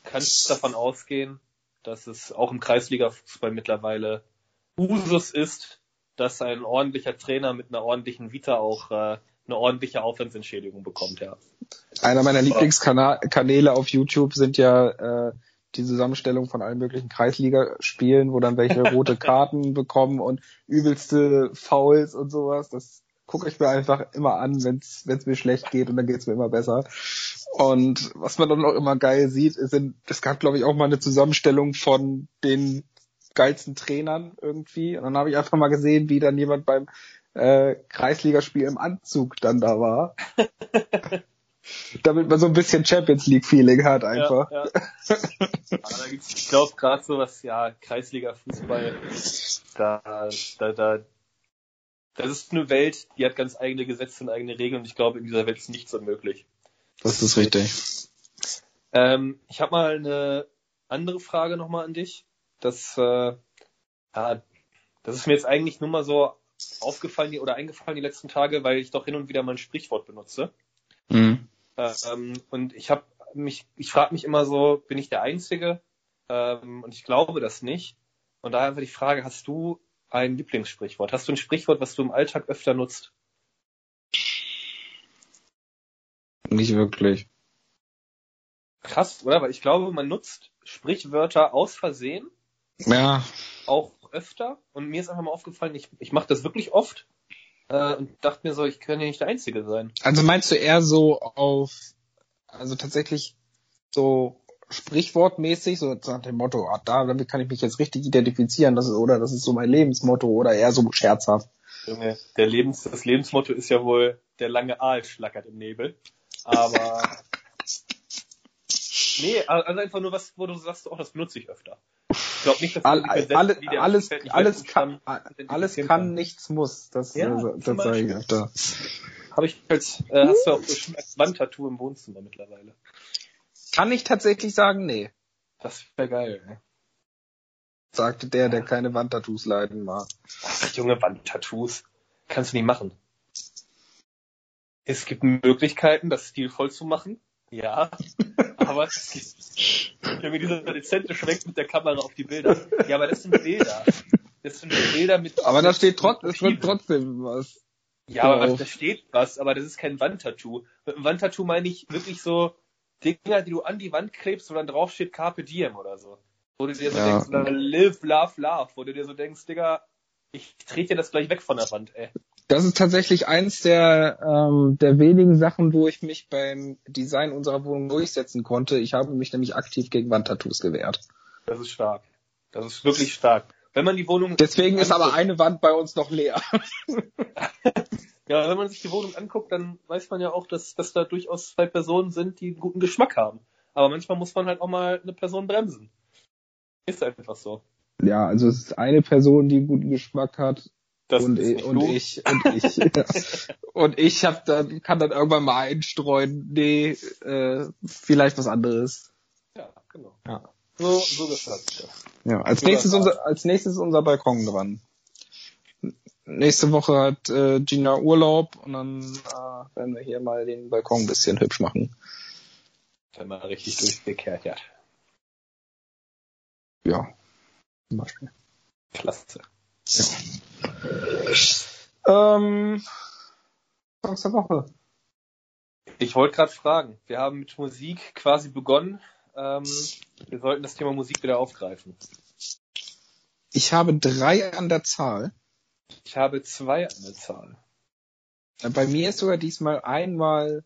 kannst davon ausgehen, dass es auch im Kreisliga-Fußball mittlerweile Usus ist, dass ein ordentlicher Trainer mit einer ordentlichen Vita auch äh, eine ordentliche Aufwandsentschädigung bekommt, ja. Einer meiner Lieblingskanäle auf YouTube sind ja äh, die Zusammenstellung von allen möglichen Kreisligaspielen, wo dann welche rote Karten bekommen und übelste Fouls und sowas. Das gucke ich mir einfach immer an, wenn es mir schlecht geht und dann geht's mir immer besser. Und was man dann auch immer geil sieht, sind, es gab glaube ich auch mal eine Zusammenstellung von den geilsten Trainern irgendwie. Und dann habe ich einfach mal gesehen, wie dann jemand beim äh, Kreisligaspiel im Anzug dann da war. damit man so ein bisschen Champions League Feeling hat einfach. Ja, ja. da gibt's, ich glaube gerade so was, ja, Kreisliga Fußball, da, da, da, das ist eine Welt, die hat ganz eigene Gesetze und eigene Regeln und ich glaube, in dieser Welt ist nichts unmöglich. Das ist richtig. Ähm, ich habe mal eine andere Frage nochmal an dich. Das, äh, ja, das ist mir jetzt eigentlich nur mal so aufgefallen oder eingefallen die letzten Tage, weil ich doch hin und wieder mal ein Sprichwort benutze. Mhm. Ähm, und ich habe mich, ich frage mich immer so, bin ich der Einzige? Ähm, und ich glaube das nicht. Und daher einfach die Frage, hast du ein Lieblingssprichwort? Hast du ein Sprichwort, was du im Alltag öfter nutzt? Nicht wirklich. Krass, oder? Weil ich glaube, man nutzt Sprichwörter aus Versehen. Ja. Auch öfter. Und mir ist einfach mal aufgefallen, ich, ich mache das wirklich oft äh, und dachte mir so, ich kann ja nicht der Einzige sein. Also meinst du eher so auf, also tatsächlich so sprichwortmäßig, so nach dem Motto, ah, da, damit kann ich mich jetzt richtig identifizieren, das ist, oder das ist so mein Lebensmotto, oder eher so scherzhaft. Junge, der Lebens, das Lebensmotto ist ja wohl, der lange Aal schlackert im Nebel. Aber, nee, also einfach nur was, wo du sagst, oh, das benutze ich öfter. Ich glaube nicht, dass All, alle, alles, alles kann, alles kann, nichts muss. Das, ja, das, das sage ich öfter. Habe ich als, äh, hast du auch so Wandtattoo im Wohnzimmer mittlerweile? Kann ich tatsächlich sagen, nee. Das wäre geil, ne? Sagte der, der keine Wandtattoos leiden mag. Ach, junge Wandtattoos. Kannst du nicht machen. Es gibt Möglichkeiten, das stilvoll zu machen. Ja. aber es gibt irgendwie dieser dezente Schwenk mit der Kamera auf die Bilder. Ja, aber das sind Bilder. Das sind Bilder mit. Aber da steht trotzdem, trotzdem was. Ja, aber da steht was, aber das ist kein Wandtattoo. Mit einem Wandtattoo meine ich wirklich so Dinger, die du an die Wand klebst und dann drauf steht Carpe Diem oder so. Wo du dir so ja. denkst, oder live, love, love, wo du dir so denkst, Digga, ich trete dir das gleich weg von der Wand, ey. Das ist tatsächlich eins der, ähm, der wenigen Sachen, wo ich mich beim Design unserer Wohnung durchsetzen konnte. Ich habe mich nämlich aktiv gegen Wandtattoos gewehrt. Das ist stark. Das ist wirklich stark. Wenn man die Wohnung. Deswegen ist aber eine Wand bei uns noch leer. ja, wenn man sich die Wohnung anguckt, dann weiß man ja auch, dass, dass da durchaus zwei Personen sind, die einen guten Geschmack haben. Aber manchmal muss man halt auch mal eine Person bremsen. Ist einfach so. Ja, also es ist eine Person, die einen guten Geschmack hat das und, ich, und ich und ich ja. und ich hab dann kann dann irgendwann mal einstreuen, nee, äh, vielleicht was anderes. Ja, genau. Ja. So, so gestaltet das. Ja, als nächstes unser als nächstes ist unser Balkon dran. Nächste Woche hat äh, Gina Urlaub und dann äh, werden wir hier mal den Balkon ein bisschen hübsch machen. Wenn man richtig durchgekehrt hat. Ja. Zum Beispiel. Klasse. Ja. Ähm, Songs der Woche. Ich wollte gerade fragen. Wir haben mit Musik quasi begonnen. Ähm, wir sollten das Thema Musik wieder aufgreifen. Ich habe drei an der Zahl. Ich habe zwei an der Zahl. Bei mir ist sogar diesmal einmal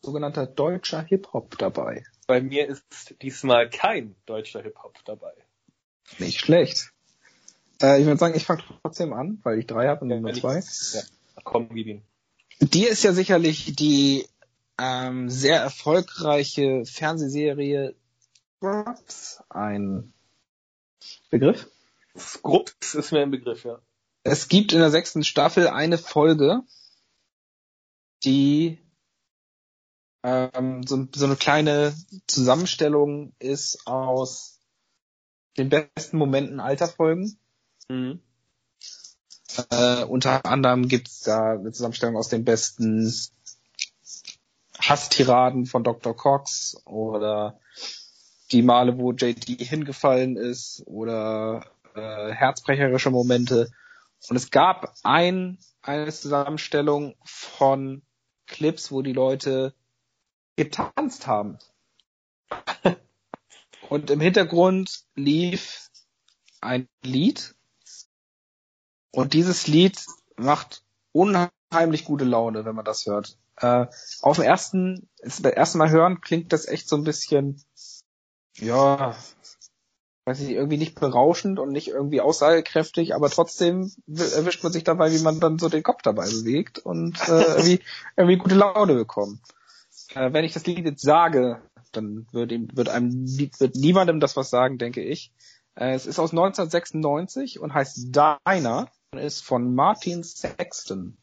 sogenannter deutscher Hip-Hop dabei. Bei mir ist diesmal kein deutscher Hip-Hop dabei. Nicht schlecht. Äh, ich würde sagen, ich fange trotzdem an, weil ich drei habe und ja, nur zwei. Ja, komm, gib ihn. Dir ist ja sicherlich die ähm, sehr erfolgreiche Fernsehserie Scrubs ein Begriff? Scrubs ist mir ein Begriff, ja. Es gibt in der sechsten Staffel eine Folge, die ähm, so, so eine kleine Zusammenstellung ist aus den besten Momenten alter Folgen. Mhm. Äh, unter anderem gibt's da eine Zusammenstellung aus den besten Hasstiraden von Dr. Cox oder die Male, wo JD hingefallen ist oder äh, herzbrecherische Momente. Und es gab ein, eine Zusammenstellung von Clips, wo die Leute getanzt haben. Und im Hintergrund lief ein Lied. Und dieses Lied macht unheimlich gute Laune, wenn man das hört. Äh, auf dem ersten, das erste Mal hören klingt das echt so ein bisschen, ja, weiß ich, irgendwie nicht berauschend und nicht irgendwie aussagekräftig, aber trotzdem erwischt man sich dabei, wie man dann so den Kopf dabei bewegt und äh, irgendwie, irgendwie gute Laune bekommt. Äh, wenn ich das Lied jetzt sage, dann wird, ihm, wird einem wird niemandem das was sagen, denke ich. Äh, es ist aus 1996 und heißt Diner und ist von Martin Sexton.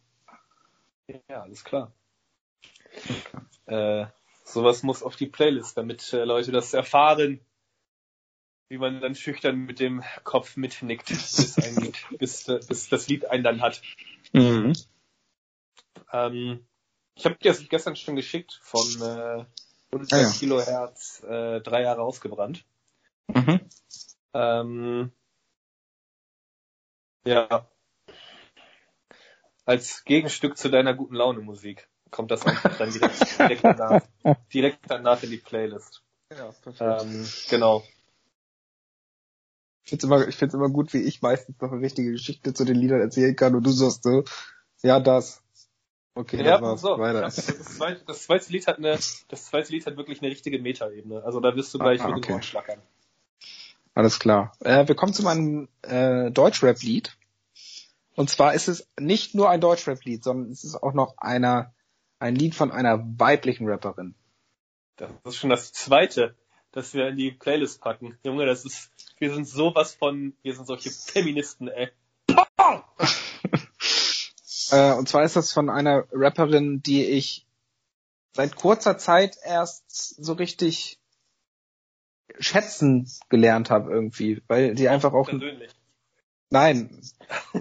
Ja, alles klar. Äh, sowas muss auf die Playlist, damit äh, Leute das erfahren, wie man dann schüchtern mit dem Kopf mitnickt, bis, ein Lied, bis, äh, bis das Lied einen dann hat. Mhm. Ähm, ich habe dir das gestern schon geschickt von äh, 100 ah, ja. Kilohertz, äh, drei Jahre ausgebrannt. Mhm. Ähm, ja. Als Gegenstück zu deiner guten Laune Musik kommt das einfach dann direkt, direkt, danach, direkt danach in die Playlist. Ja, perfekt. Ähm, genau. Ich finde es immer, ich find's immer gut, wie ich meistens noch eine richtige Geschichte zu den Liedern erzählen kann und du sagst so, ja, das. Okay, ja, dann so. weiter. Das, das, zweite, das, zweite, Lied hat eine, das zweite Lied hat wirklich eine richtige Metaebene. Also da wirst du gleich ah, mit okay. den Ohren schlackern. Alles klar. Äh, wir kommen zu meinem äh, Deutschrap-Lied. Und zwar ist es nicht nur ein Deutschrap-Lied, sondern es ist auch noch einer, ein Lied von einer weiblichen Rapperin. Das ist schon das zweite, das wir in die Playlist packen. Junge, das ist, wir sind sowas von, wir sind solche Feministen, ey. Äh, und zwar ist das von einer Rapperin, die ich seit kurzer Zeit erst so richtig schätzen gelernt habe irgendwie, weil die einfach auch persönlich. Nein,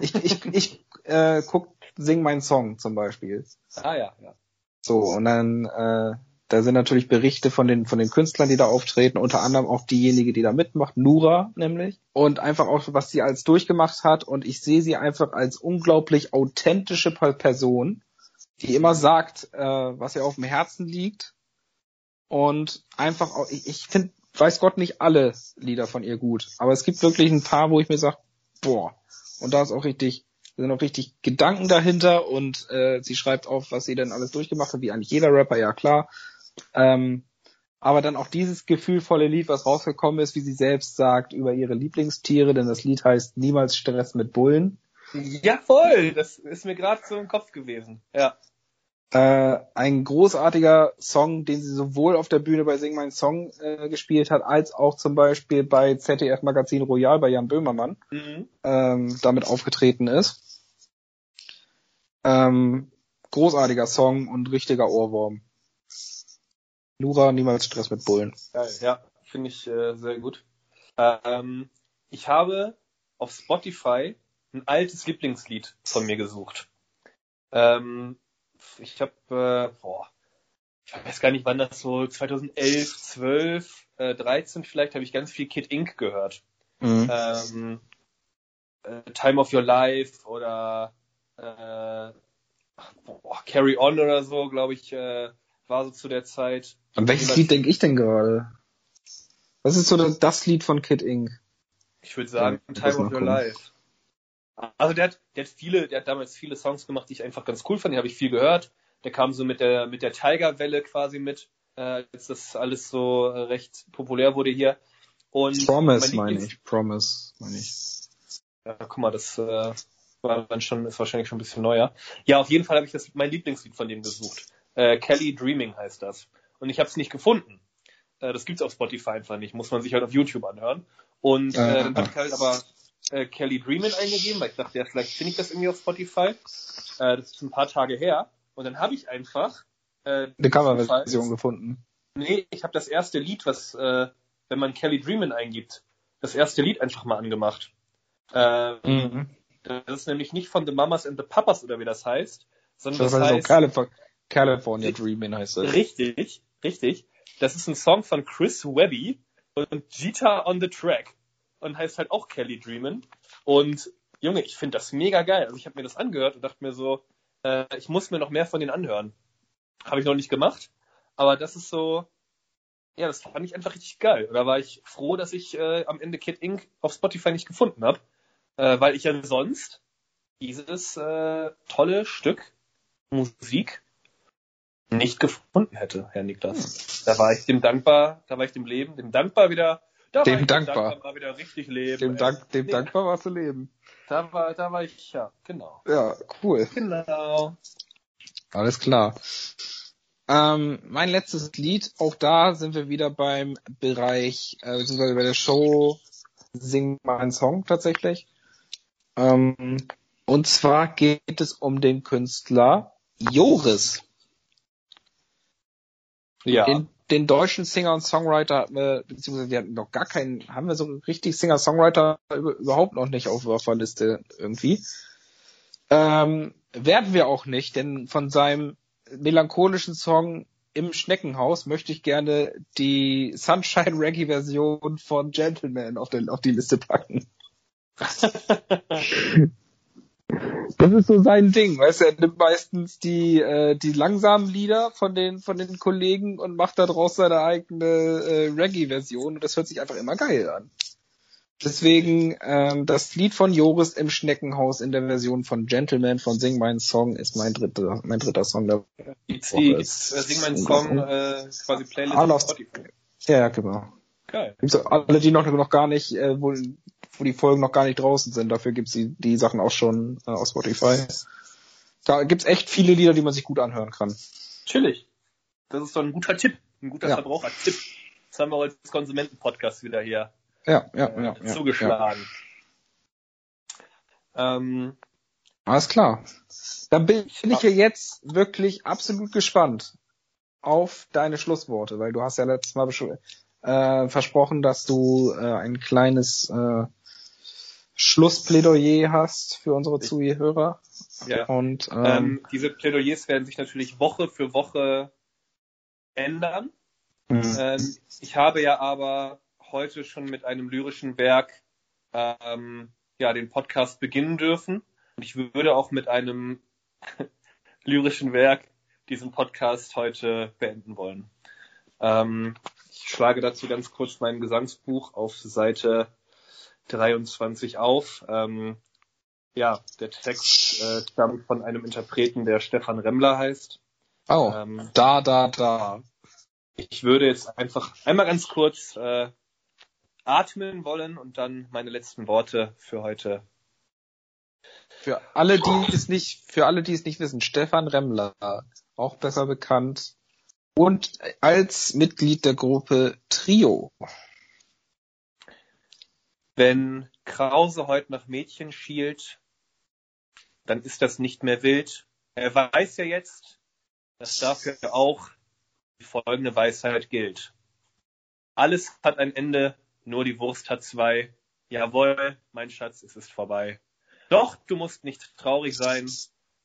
ich ich ich äh, guck sing meinen Song zum Beispiel. Ah ja, ja. So und dann äh, da sind natürlich Berichte von den, von den Künstlern, die da auftreten, unter anderem auch diejenige, die da mitmacht, Nura nämlich. Und einfach auch, was sie als durchgemacht hat. Und ich sehe sie einfach als unglaublich authentische Person, die immer sagt, äh, was ihr auf dem Herzen liegt. Und einfach auch, ich, ich finde, weiß Gott nicht alle Lieder von ihr gut. Aber es gibt wirklich ein paar, wo ich mir sage, boah, und da ist auch richtig, da sind auch richtig Gedanken dahinter und äh, sie schreibt auf, was sie denn alles durchgemacht hat, wie eigentlich jeder Rapper, ja klar. Ähm, aber dann auch dieses gefühlvolle Lied, was rausgekommen ist, wie sie selbst sagt, über ihre Lieblingstiere, denn das Lied heißt Niemals Stress mit Bullen. Ja, voll, das ist mir gerade so im Kopf gewesen. Ja. Äh, ein großartiger Song, den sie sowohl auf der Bühne bei Sing Mein Song äh, gespielt hat, als auch zum Beispiel bei ZDF Magazin Royal bei Jan Böhmermann mhm. ähm, damit aufgetreten ist. Ähm, großartiger Song und richtiger Ohrwurm. Lura, niemals Stress mit Bullen. Ja, finde ich äh, sehr gut. Ähm, ich habe auf Spotify ein altes Lieblingslied von mir gesucht. Ähm, ich habe, äh, boah, ich weiß gar nicht, wann das so 2011, 12, äh, 13 vielleicht habe ich ganz viel Kid Ink gehört. Mhm. Ähm, äh, Time of Your Life oder äh, boah, Carry On oder so, glaube ich, äh, war so zu der Zeit. An welches Lied denke ich denn gerade? Was ist so das Lied von Kid Ink? Ich würde sagen ja, Time of Your Life. Also der hat, der hat viele, der hat damals viele Songs gemacht, die ich einfach ganz cool fand, die habe ich viel gehört. Der kam so mit der mit der Tiger-Welle quasi mit, äh, als das alles so äh, recht populär wurde hier. Und Promise meine ich, Promise meine ich. Ja, guck mal, das äh, war dann schon, ist wahrscheinlich schon ein bisschen neuer. Ja, auf jeden Fall habe ich das mein Lieblingslied von dem gesucht. Äh, Kelly Dreaming heißt das. Und ich habe es nicht gefunden. Äh, das gibt's auf Spotify einfach nicht. Muss man sich halt auf YouTube anhören. Und äh, dann habe ich halt aber äh, Kelly Dreaming eingegeben, weil ich dachte, ja, vielleicht finde ich das irgendwie auf Spotify. Äh, das ist ein paar Tage her. Und dann habe ich einfach äh, eine Coverversion gefunden. Nee, ich habe das erste Lied, was, äh, wenn man Kelly Dreamin eingibt, das erste Lied einfach mal angemacht. Äh, mhm. Das ist nämlich nicht von The Mamas and the Papas oder wie das heißt, sondern das, das heißt, so California, California Dreamin heißt das. Richtig, richtig. Das ist ein Song von Chris Webby und Gita on the Track und heißt halt auch Kelly Dreamin. Und Junge, ich finde das mega geil. Also ich habe mir das angehört und dachte mir so, äh, ich muss mir noch mehr von denen anhören. Habe ich noch nicht gemacht, aber das ist so, ja, das fand ich einfach richtig geil. Und da war ich froh, dass ich äh, am Ende Kid Inc. auf Spotify nicht gefunden habe, äh, weil ich ja sonst dieses äh, tolle Stück Musik nicht gefunden hätte, Herr Niklas. Da war ich dem dankbar, da war ich dem Leben, dem dankbar wieder, da dem dankbar. dankbar wieder richtig leben. Dem, Dank, dem nee. dankbar warst du leben. Da war, da war ich, ja, genau. Ja, cool. Genau. Alles klar. Ähm, mein letztes Lied, auch da sind wir wieder beim Bereich, äh, beziehungsweise bei der Show Sing meinen Song tatsächlich. Ähm, und zwar geht es um den Künstler Joris. Ja. Den, den deutschen Singer und Songwriter hatten wir, beziehungsweise wir hatten noch gar keinen, haben wir so richtig Singer-Songwriter überhaupt noch nicht auf der Liste irgendwie. Ähm, werden wir auch nicht, denn von seinem melancholischen Song im Schneckenhaus möchte ich gerne die Sunshine Reggae Version von Gentleman auf, den, auf die Liste packen. das ist so sein Ding, weißt du, er nimmt meistens die, äh, die langsamen Lieder von den, von den Kollegen und macht daraus seine eigene äh, Reggae-Version und das hört sich einfach immer geil an. Deswegen, ähm, das Lied von Joris im Schneckenhaus in der Version von Gentleman von Sing Mein Song ist mein dritter, mein dritter Song der Gibt's die, gibt's, äh, Sing Mein Song, äh, quasi Playlist auf Spotify? Ja, genau. Geil. Gibt's alle, die noch, noch gar nicht, äh, wo, wo die Folgen noch gar nicht draußen sind, dafür gibt's die, die Sachen auch schon äh, auf Spotify. Da gibt's echt viele Lieder, die man sich gut anhören kann. Chillig. Das ist doch ein guter Tipp, ein guter ja. Verbrauchertipp. Das haben wir heute als Konsumenten-Podcast wieder hier ja, ja, äh, ja, zugeschlagen. Ja. Ähm, Alles klar. Dann bin ich ja jetzt wirklich absolut gespannt auf deine Schlussworte, weil du hast ja letztes Mal äh, versprochen, dass du äh, ein kleines äh, Schlussplädoyer hast für unsere Zuhörer. Ja. Und ähm, ähm, diese Plädoyers werden sich natürlich Woche für Woche ändern. Mhm. Ähm, ich habe ja aber heute schon mit einem lyrischen Werk ähm, ja, den Podcast beginnen dürfen. Und ich würde auch mit einem lyrischen Werk diesen Podcast heute beenden wollen. Ähm, ich schlage dazu ganz kurz mein Gesangsbuch auf Seite 23 auf. Ähm, ja, der Text äh, stammt von einem Interpreten, der Stefan Remmler heißt. Oh, ähm, da, da, da. Ich würde jetzt einfach einmal ganz kurz äh, atmen wollen und dann meine letzten Worte für heute. Für alle, die es nicht, für alle, die es nicht wissen, Stefan Remmler, auch besser bekannt und als Mitglied der Gruppe Trio. Wenn Krause heute nach Mädchen schielt, dann ist das nicht mehr wild. Er weiß ja jetzt, dass dafür auch die folgende Weisheit gilt. Alles hat ein Ende, nur die Wurst hat zwei. Jawohl, mein Schatz, es ist vorbei. Doch, du musst nicht traurig sein.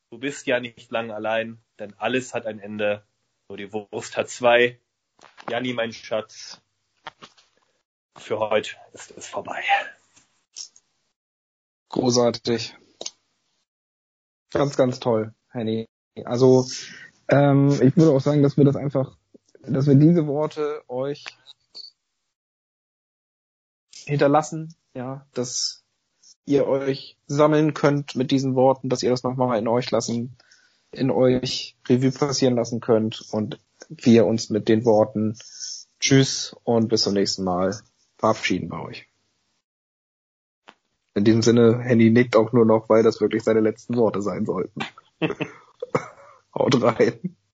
Du bist ja nicht lang allein, denn alles hat ein Ende. Nur die Wurst hat zwei. Janni, mein Schatz, für heute ist es vorbei. Großartig. Ganz, ganz toll, Henny. Also, ähm, ich würde auch sagen, dass wir das einfach, dass wir diese Worte euch hinterlassen, ja, dass ihr euch sammeln könnt mit diesen Worten, dass ihr das nochmal in euch lassen, in euch Revue passieren lassen könnt und wir uns mit den Worten Tschüss und bis zum nächsten Mal verabschieden bei euch. In diesem Sinne, Henny nickt auch nur noch, weil das wirklich seine letzten Worte sein sollten. Haut rein.